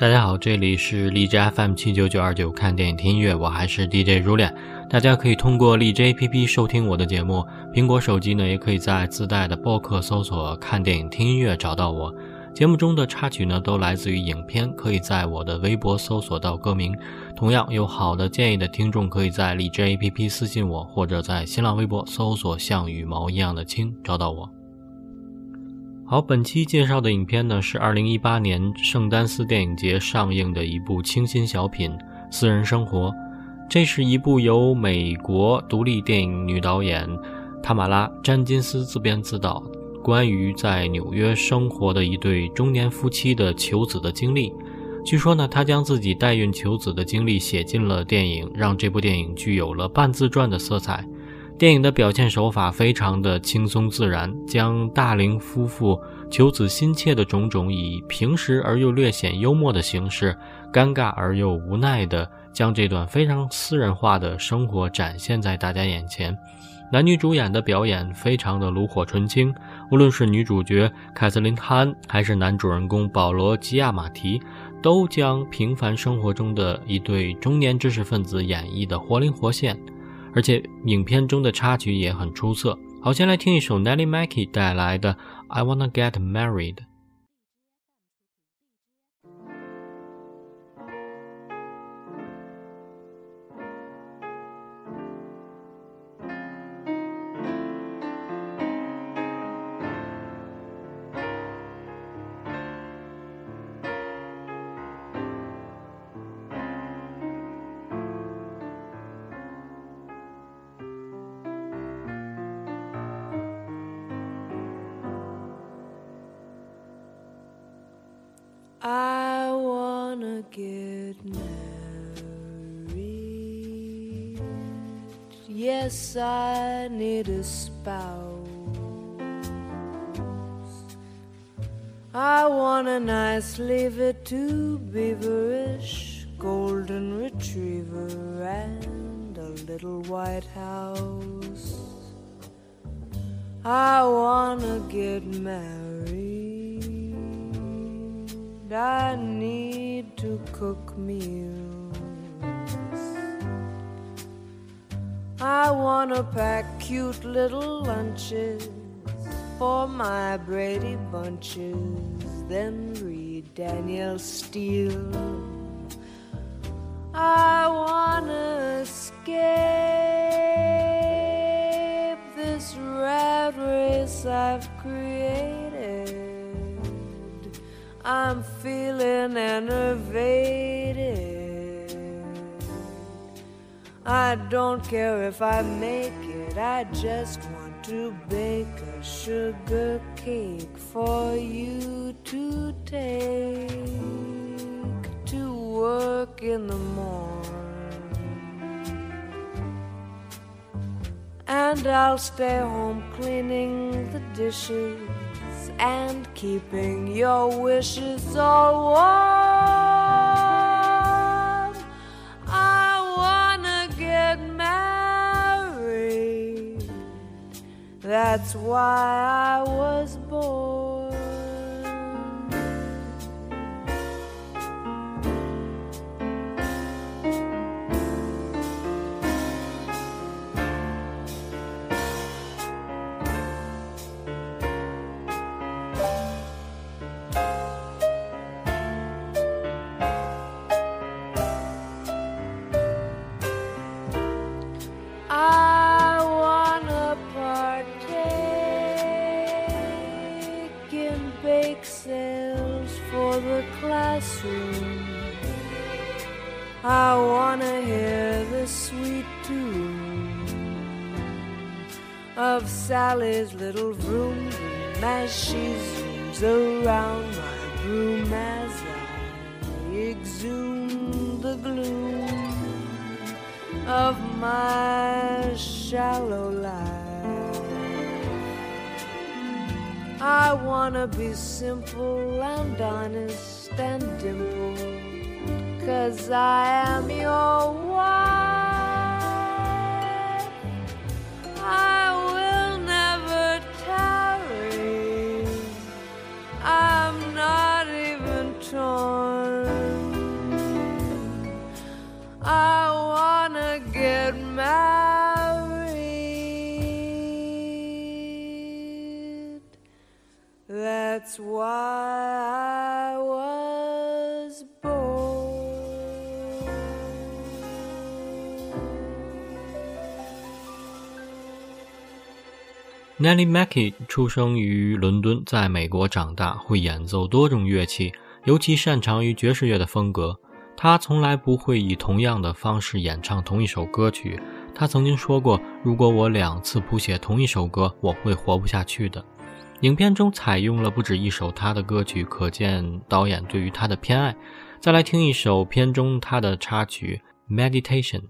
大家好，这里是荔枝 FM 七九九二九，看电影听音乐，我还是 DJ 如恋。大家可以通过荔枝 APP 收听我的节目，苹果手机呢也可以在自带的播客搜索“看电影听音乐”找到我。节目中的插曲呢都来自于影片，可以在我的微博搜索到歌名。同样有好的建议的听众，可以在荔枝 APP 私信我，或者在新浪微博搜索“像羽毛一样的青”找到我。好，本期介绍的影片呢是二零一八年圣丹斯电影节上映的一部清新小品《私人生活》。这是一部由美国独立电影女导演塔马拉·詹金斯自编自导，关于在纽约生活的一对中年夫妻的求子的经历。据说呢，他将自己代孕求子的经历写进了电影，让这部电影具有了半自传的色彩。电影的表现手法非常的轻松自然，将大龄夫妇求子心切的种种，以平实而又略显幽默的形式，尴尬而又无奈的将这段非常私人化的生活展现在大家眼前。男女主演的表演非常的炉火纯青，无论是女主角凯瑟琳·汉，还是男主人公保罗·吉亚马提，都将平凡生活中的一对中年知识分子演绎的活灵活现。而且影片中的插曲也很出色。好，先来听一首 Nelly Mackie 带来的《I Wanna Get Married》。I wanna get married. Yes, I need a spouse. I want a nice lever to beaverish, golden retriever, and a little white house. I wanna get married. I need to cook meals. I wanna pack cute little lunches for my Brady bunches, then read Danielle Steele. I wanna escape feeling enervated. I don't care if I make it, I just want to bake a sugar cake for you to take to work in the morning. And I'll stay home cleaning the dishes and keeping your wishes all warm. I wanna get married. That's why I was born. Of Sally's little vroom as she zooms around my room as I exhume the gloom of my shallow life. I wanna be simple and honest and dimpled, cause I am your wife. I That's why I was Nellie Mackie 出生于伦敦，在美国长大，会演奏多种乐器，尤其擅长于爵士乐的风格。他从来不会以同样的方式演唱同一首歌曲。他曾经说过：“如果我两次谱写同一首歌，我会活不下去的。”影片中采用了不止一首他的歌曲，可见导演对于他的偏爱。再来听一首片中他的插曲《Meditation》。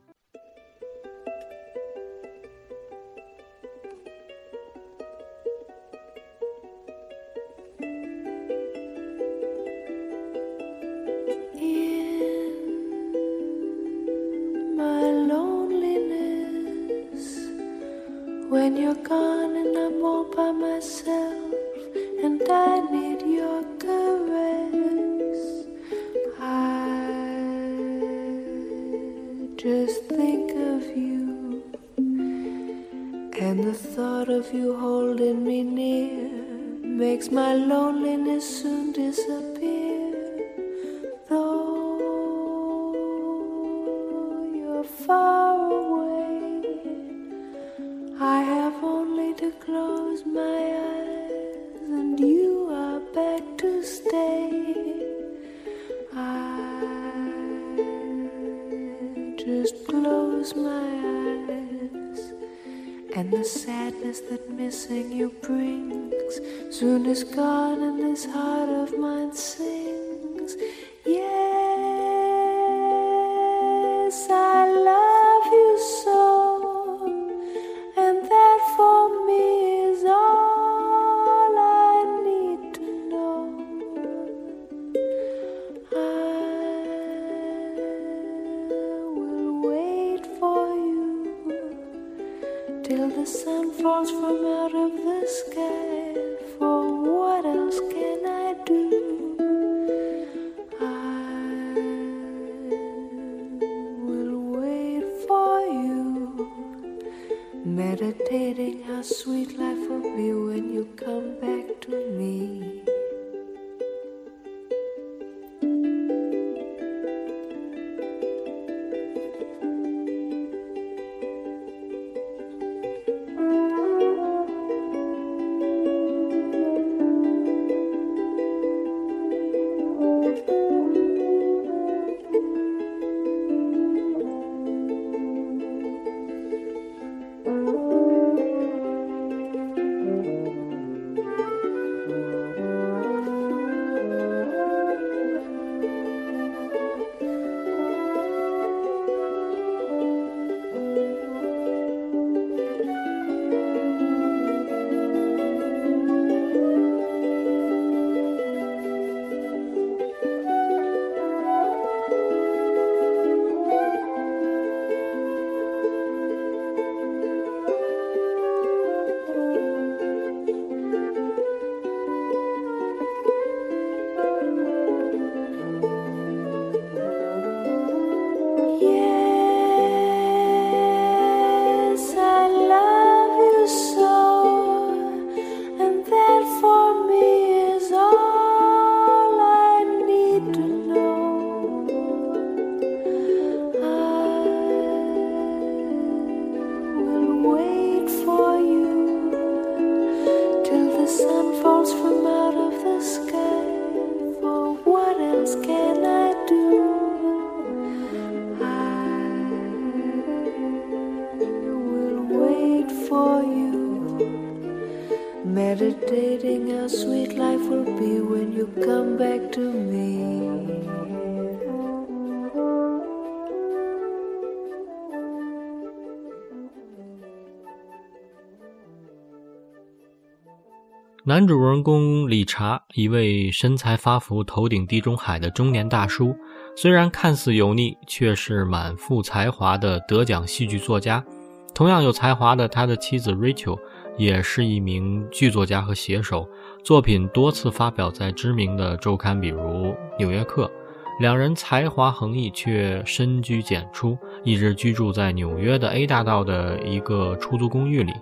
I just close my eyes, and the sadness that missing you brings soon is gone, and this heart of mine sings. 男主人公理查，一位身材发福、头顶地中海的中年大叔，虽然看似油腻，却是满腹才华的得奖戏剧作家。同样有才华的他的妻子 Rachel 也是一名剧作家和写手，作品多次发表在知名的周刊，比如《纽约客》。两人才华横溢，却深居简出，一直居住在纽约的 A 大道的一个出租公寓里。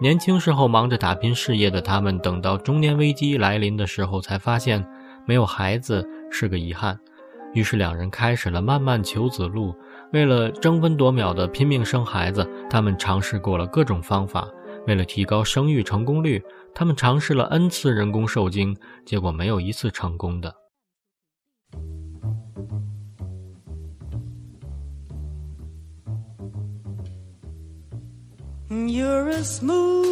年轻时候忙着打拼事业的他们，等到中年危机来临的时候，才发现没有孩子是个遗憾。于是两人开始了漫漫求子路。为了争分夺秒的拼命生孩子，他们尝试过了各种方法。为了提高生育成功率，他们尝试了 N 次人工受精，结果没有一次成功的。You're a smooth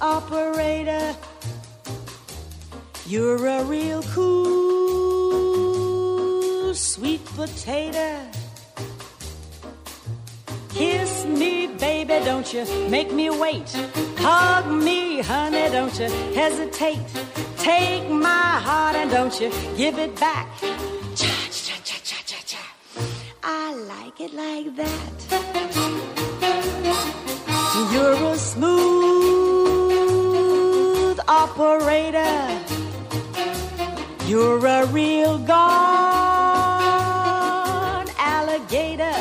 operator. You're a real cool sweet potato. Kiss me, baby, don't you make me wait. Hug me, honey, don't you hesitate. Take my heart and don't you give it back. Cha cha cha cha cha cha. I like it like that. You're a smooth operator. You're a real gone alligator.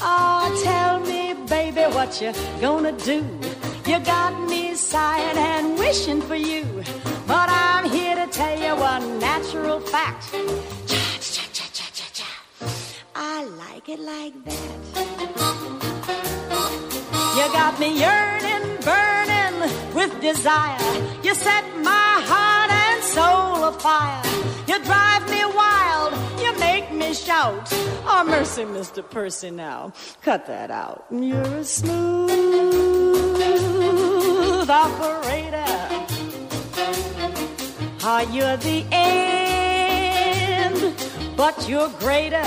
Oh, tell me, baby, what you gonna do? You got me sighing and wishing for you. Like it like that. You got me yearning, burning with desire. You set my heart and soul afire. You drive me wild. You make me shout. Oh, mercy, Mr. Percy, now. Cut that out. You're a smooth operator. Are you're the end? But you're greater.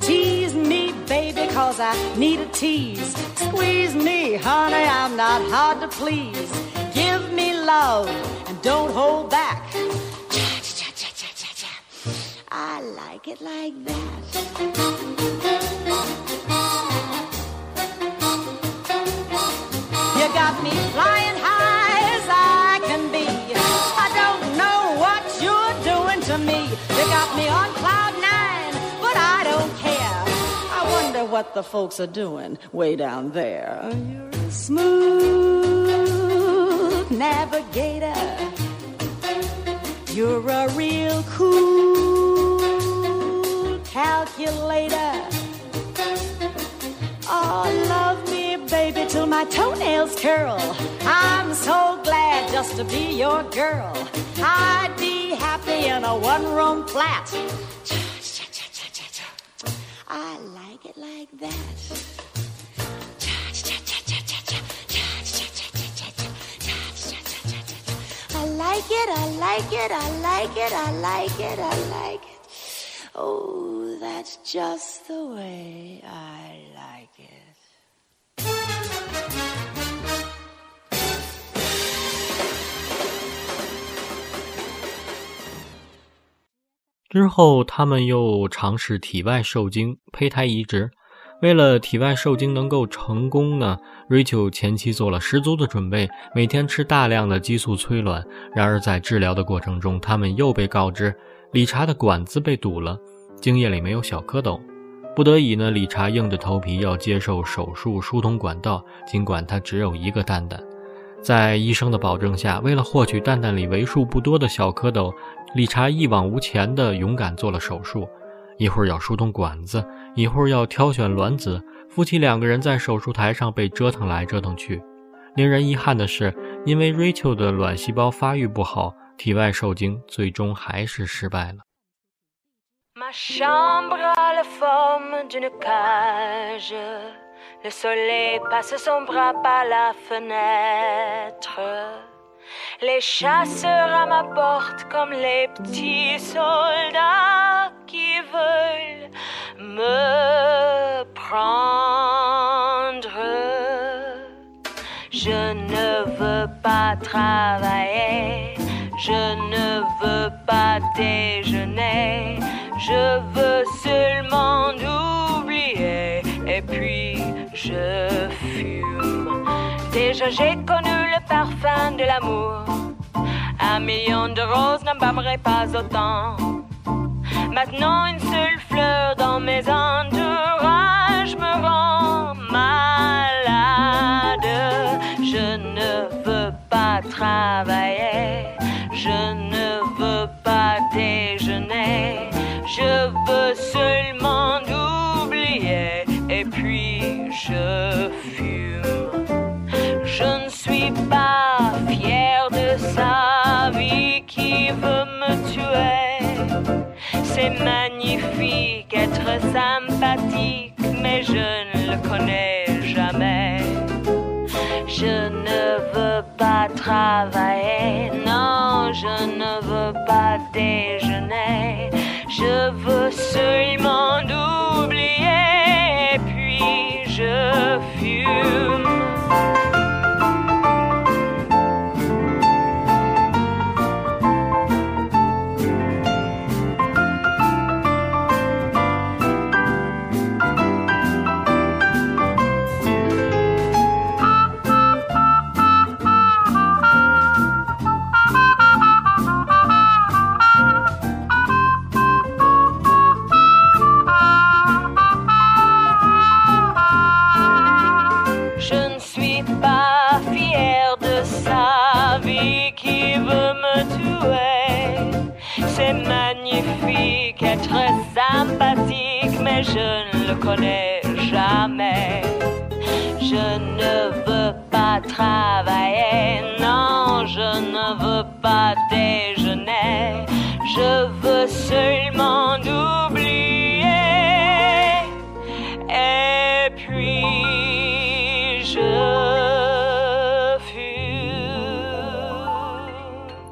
Tease me, baby, cause I need a tease. Squeeze me, honey, I'm not hard to please. Give me love and don't hold back. I like it like that. You got me flying high what the folks are doing way down there. You're a smooth navigator. You're a real cool calculator. Oh, love me, baby, till my toenails curl. I'm so glad just to be your girl. I'd be happy in a one room flat. Like it like that. I like it, I like it, I like it, I like it, I like it. Oh, that's just the way I like it. 之后，他们又尝试体外受精、胚胎移植。为了体外受精能够成功呢，Rachel 前期做了十足的准备，每天吃大量的激素催卵。然而，在治疗的过程中，他们又被告知理查的管子被堵了，精液里没有小蝌蚪。不得已呢，理查硬着头皮要接受手术疏通管道，尽管他只有一个蛋蛋。在医生的保证下，为了获取蛋蛋里为数不多的小蝌蚪，理查一往无前的勇敢做了手术。一会儿要疏通管子，一会儿要挑选卵子，夫妻两个人在手术台上被折腾来折腾去。令人遗憾的是，因为 Rachel 的卵细胞发育不好，体外受精最终还是失败了。Le soleil passe son bras par la fenêtre. Les chasseurs à ma porte comme les petits soldats qui veulent me prendre. Je ne veux pas travailler, je ne veux pas déjeuner, je veux seulement oublier et puis je fume. Déjà j'ai connu le parfum de l'amour, Un million de roses n'embâmerait pas autant. Maintenant, une seule fleur dans mes entourages C'est magnifique être sympathique, mais je ne le connais jamais. Je ne veux pas travailler, non, je ne veux pas déjeuner. Je veux seulement oublier,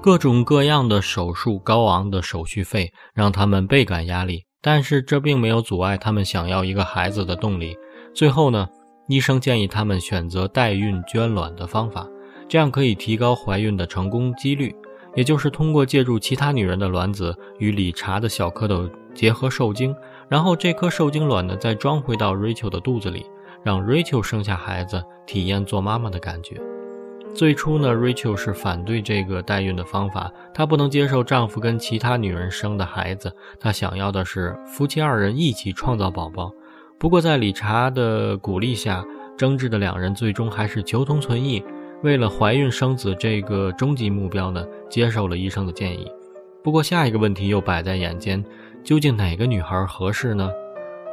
各种各样的手术、高昂的手续费让他们倍感压力，但是这并没有阻碍他们想要一个孩子的动力。最后呢，医生建议他们选择代孕捐卵的方法，这样可以提高怀孕的成功几率。也就是通过借助其他女人的卵子与理查的小蝌蚪结合受精，然后这颗受精卵呢再装回到 Rachel 的肚子里，让 Rachel 生下孩子，体验做妈妈的感觉。最初呢，Rachel 是反对这个代孕的方法，她不能接受丈夫跟其他女人生的孩子，她想要的是夫妻二人一起创造宝宝。不过在理查的鼓励下，争执的两人最终还是求同存异，为了怀孕生子这个终极目标呢，接受了医生的建议。不过下一个问题又摆在眼间，究竟哪个女孩合适呢？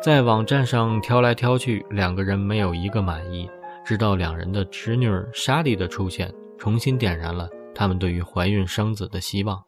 在网站上挑来挑去，两个人没有一个满意。直到两人的侄女莎莉的出现，重新点燃了他们对于怀孕生子的希望。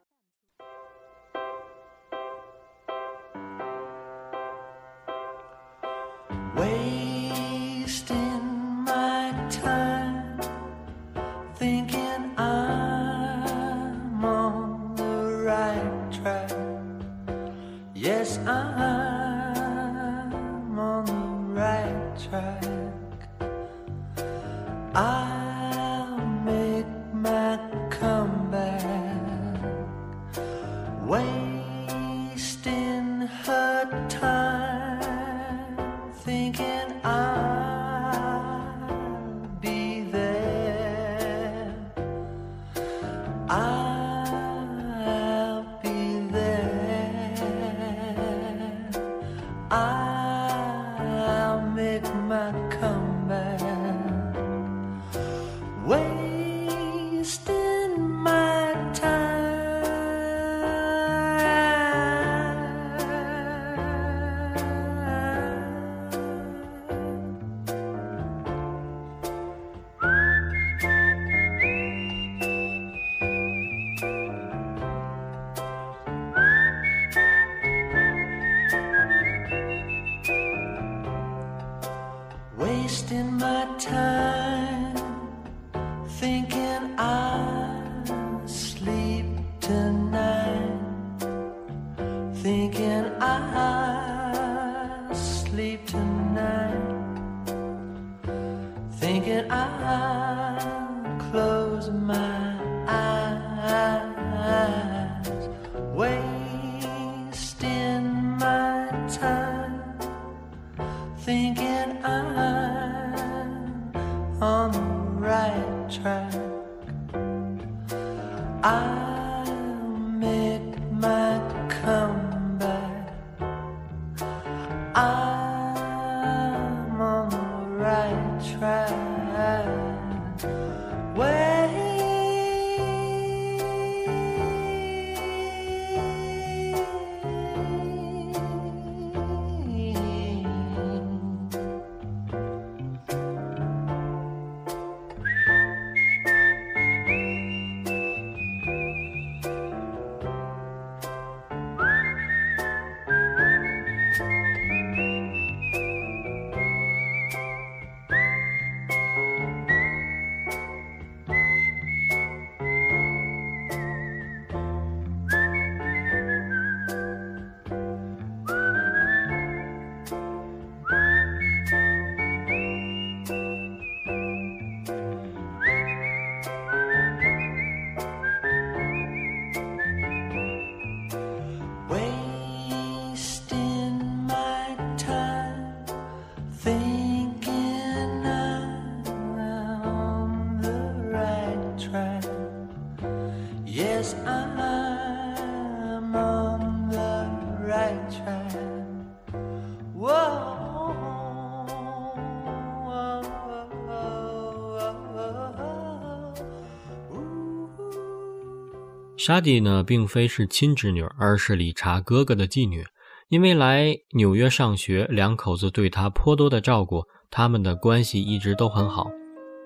沙迪呢，并非是亲侄女，而是理查哥哥的继女。因为来纽约上学，两口子对她颇多的照顾，他们的关系一直都很好。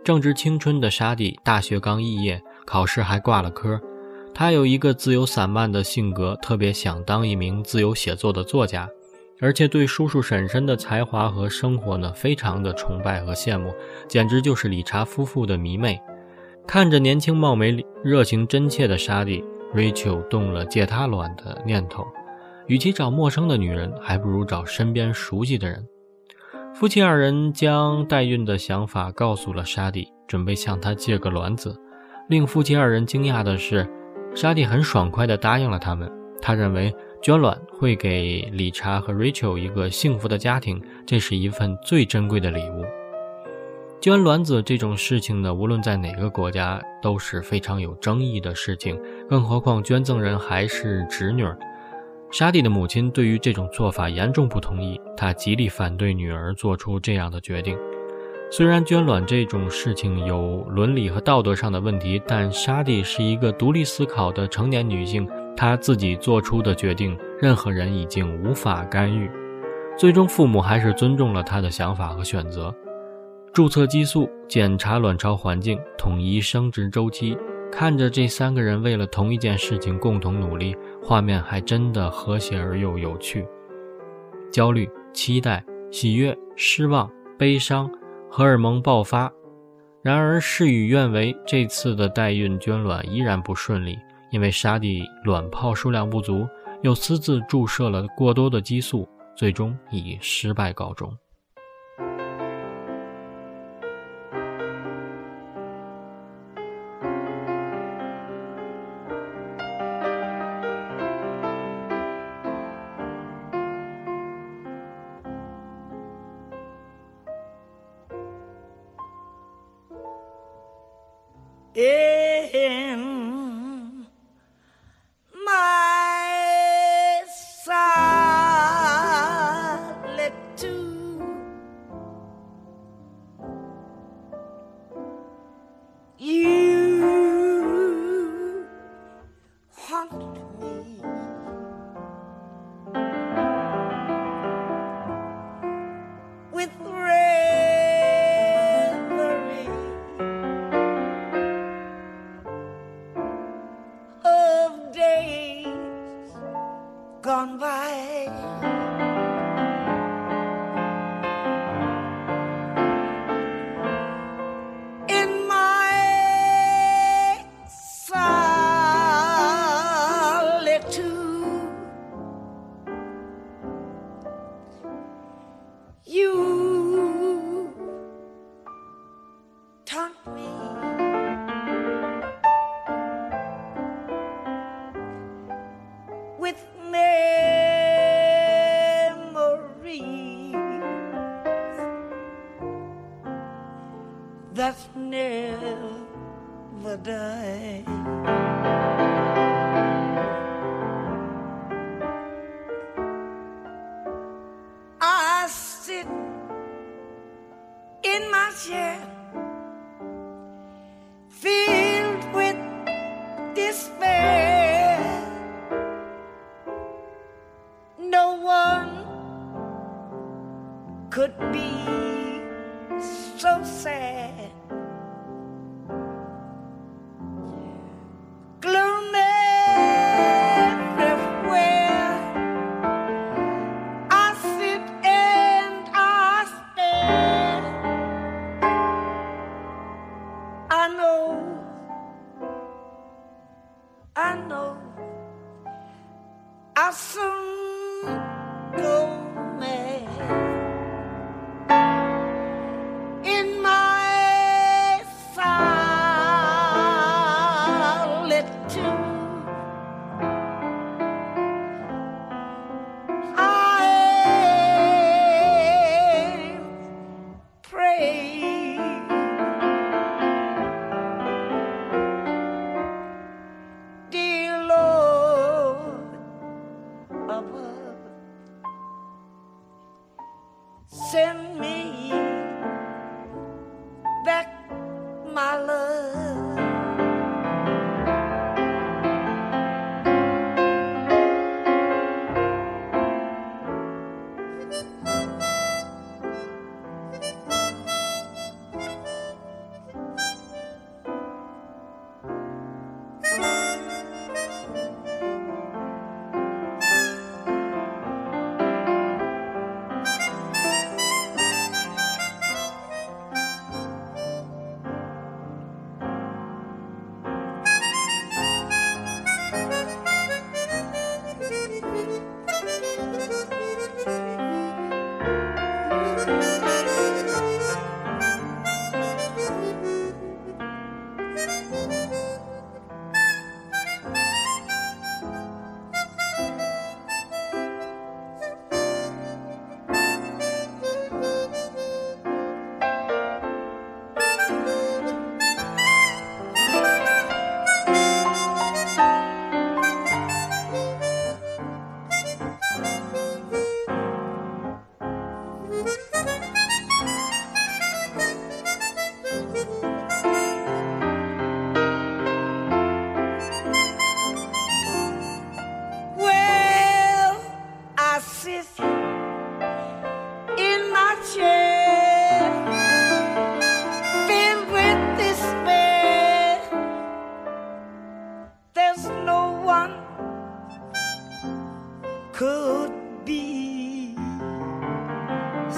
正值青春的沙迪，大学刚毕业，考试还挂了科。他有一个自由散漫的性格，特别想当一名自由写作的作家，而且对叔叔婶婶的才华和生活呢，非常的崇拜和羡慕，简直就是理查夫妇的迷妹。看着年轻貌美、热情真切的沙迪，Rachel 动了借他卵的念头。与其找陌生的女人，还不如找身边熟悉的人。夫妻二人将代孕的想法告诉了沙迪，准备向他借个卵子。令夫妻二人惊讶的是，沙迪很爽快地答应了他们。他认为捐卵会给理查和 Rachel 一个幸福的家庭，这是一份最珍贵的礼物。捐卵子这种事情呢，无论在哪个国家都是非常有争议的事情，更何况捐赠人还是侄女。沙蒂的母亲对于这种做法严重不同意，她极力反对女儿做出这样的决定。虽然捐卵这种事情有伦理和道德上的问题，但沙蒂是一个独立思考的成年女性，她自己做出的决定，任何人已经无法干预。最终，父母还是尊重了她的想法和选择。注册激素，检查卵巢环境，统一生殖周期。看着这三个人为了同一件事情共同努力，画面还真的和谐而又有趣。焦虑、期待、喜悦、失望、悲伤，荷尔蒙爆发。然而事与愿违，这次的代孕捐卵依然不顺利，因为沙地卵泡数量不足，又私自注射了过多的激素，最终以失败告终。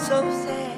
So sad.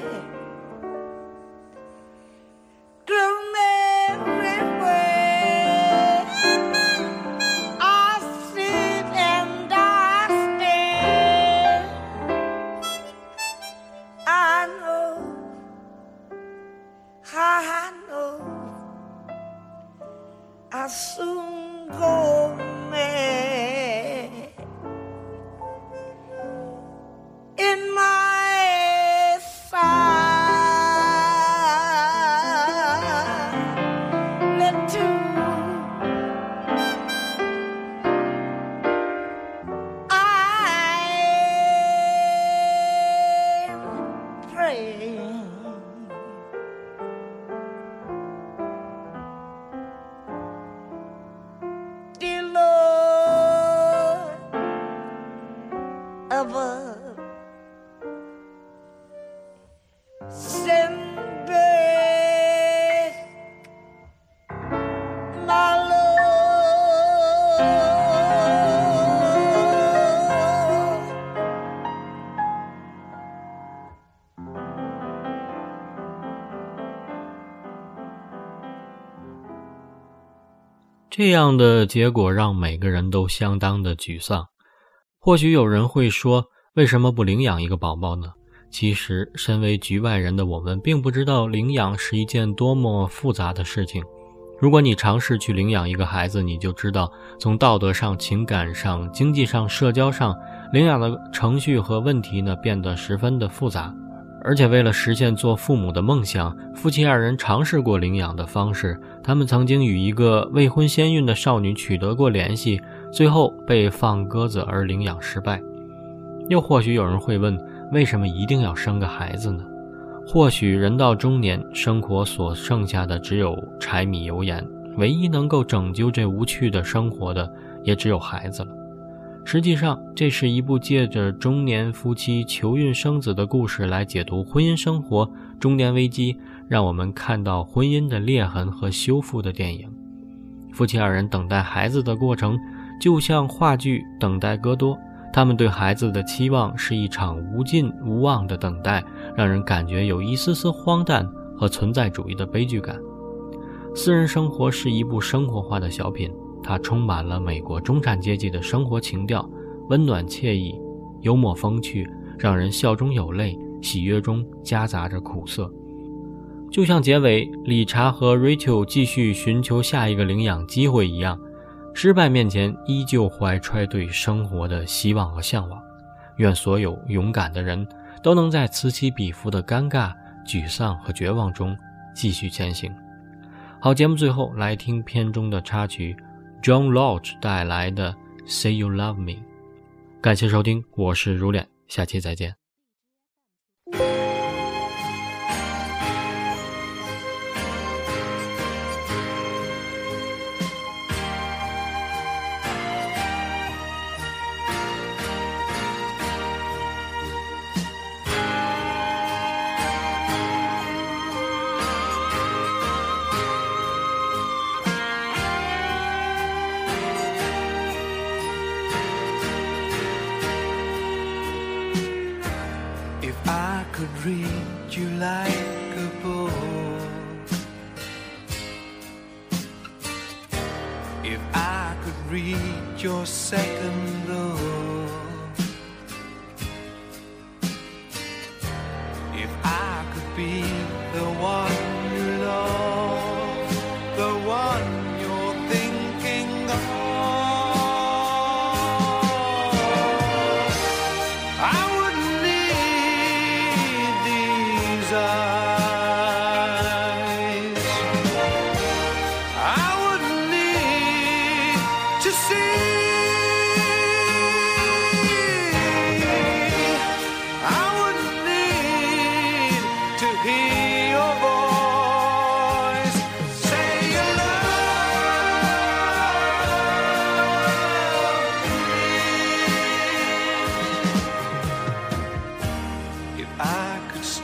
这样的结果让每个人都相当的沮丧。或许有人会说，为什么不领养一个宝宝呢？其实，身为局外人的我们，并不知道领养是一件多么复杂的事情。如果你尝试去领养一个孩子，你就知道，从道德上、情感上、经济上、社交上，领养的程序和问题呢，变得十分的复杂。而且，为了实现做父母的梦想，夫妻二人尝试过领养的方式。他们曾经与一个未婚先孕的少女取得过联系，最后被放鸽子而领养失败。又或许有人会问，为什么一定要生个孩子呢？或许人到中年，生活所剩下的只有柴米油盐，唯一能够拯救这无趣的生活的，也只有孩子了。实际上，这是一部借着中年夫妻求孕生子的故事来解读婚姻生活、中年危机，让我们看到婚姻的裂痕和修复的电影。夫妻二人等待孩子的过程，就像话剧《等待戈多》，他们对孩子的期望是一场无尽无望的等待，让人感觉有一丝丝荒诞和存在主义的悲剧感。私人生活是一部生活化的小品。它充满了美国中产阶级的生活情调，温暖惬意，幽默风趣，让人笑中有泪，喜悦中夹杂着苦涩。就像结尾理查和 Rachel 继续寻求下一个领养机会一样，失败面前依旧怀揣对生活的希望和向往。愿所有勇敢的人都能在此起彼伏的尴尬、沮丧和绝望中继续前行。好，节目最后来听片中的插曲。John Lodge 带来的《Say You Love Me》，感谢收听，我是如脸，下期再见。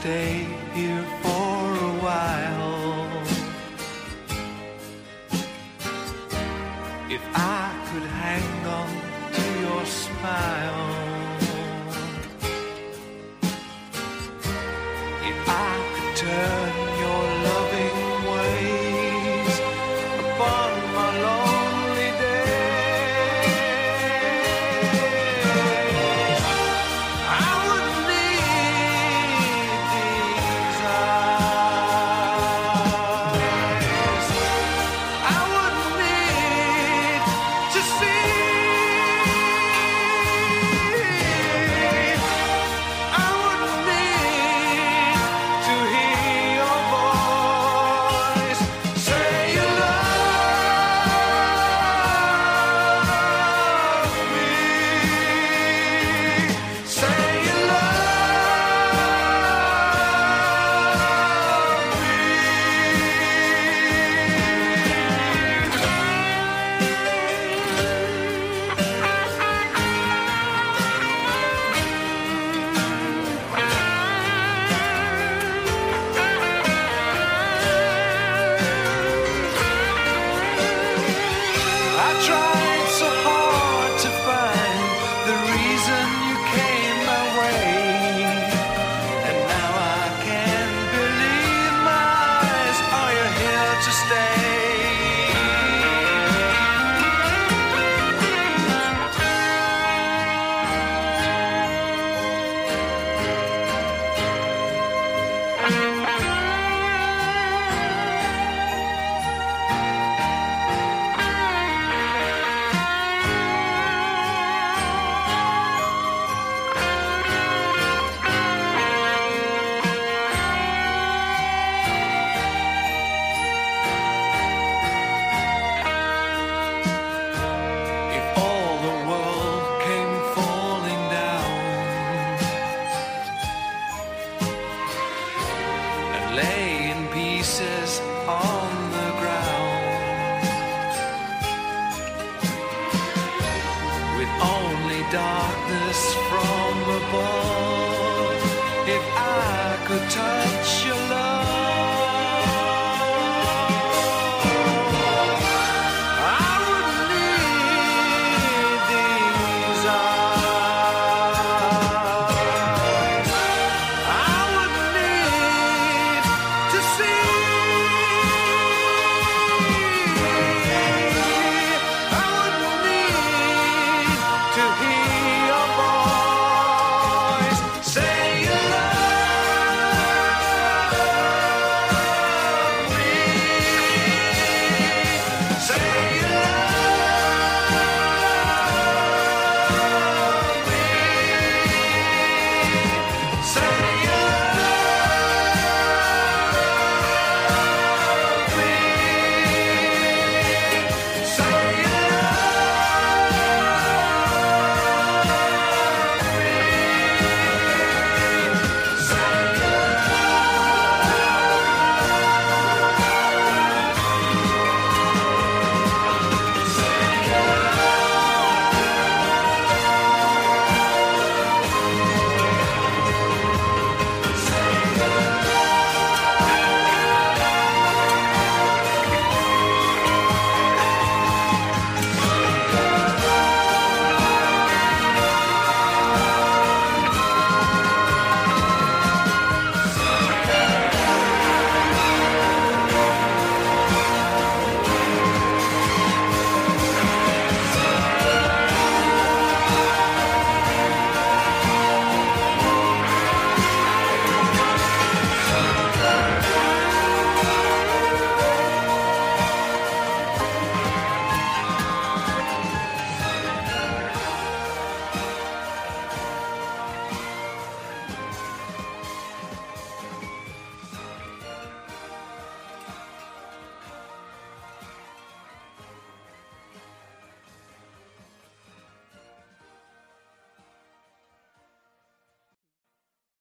stay here for a while. If I could hang on to your smile. darkness from above. If I could touch you.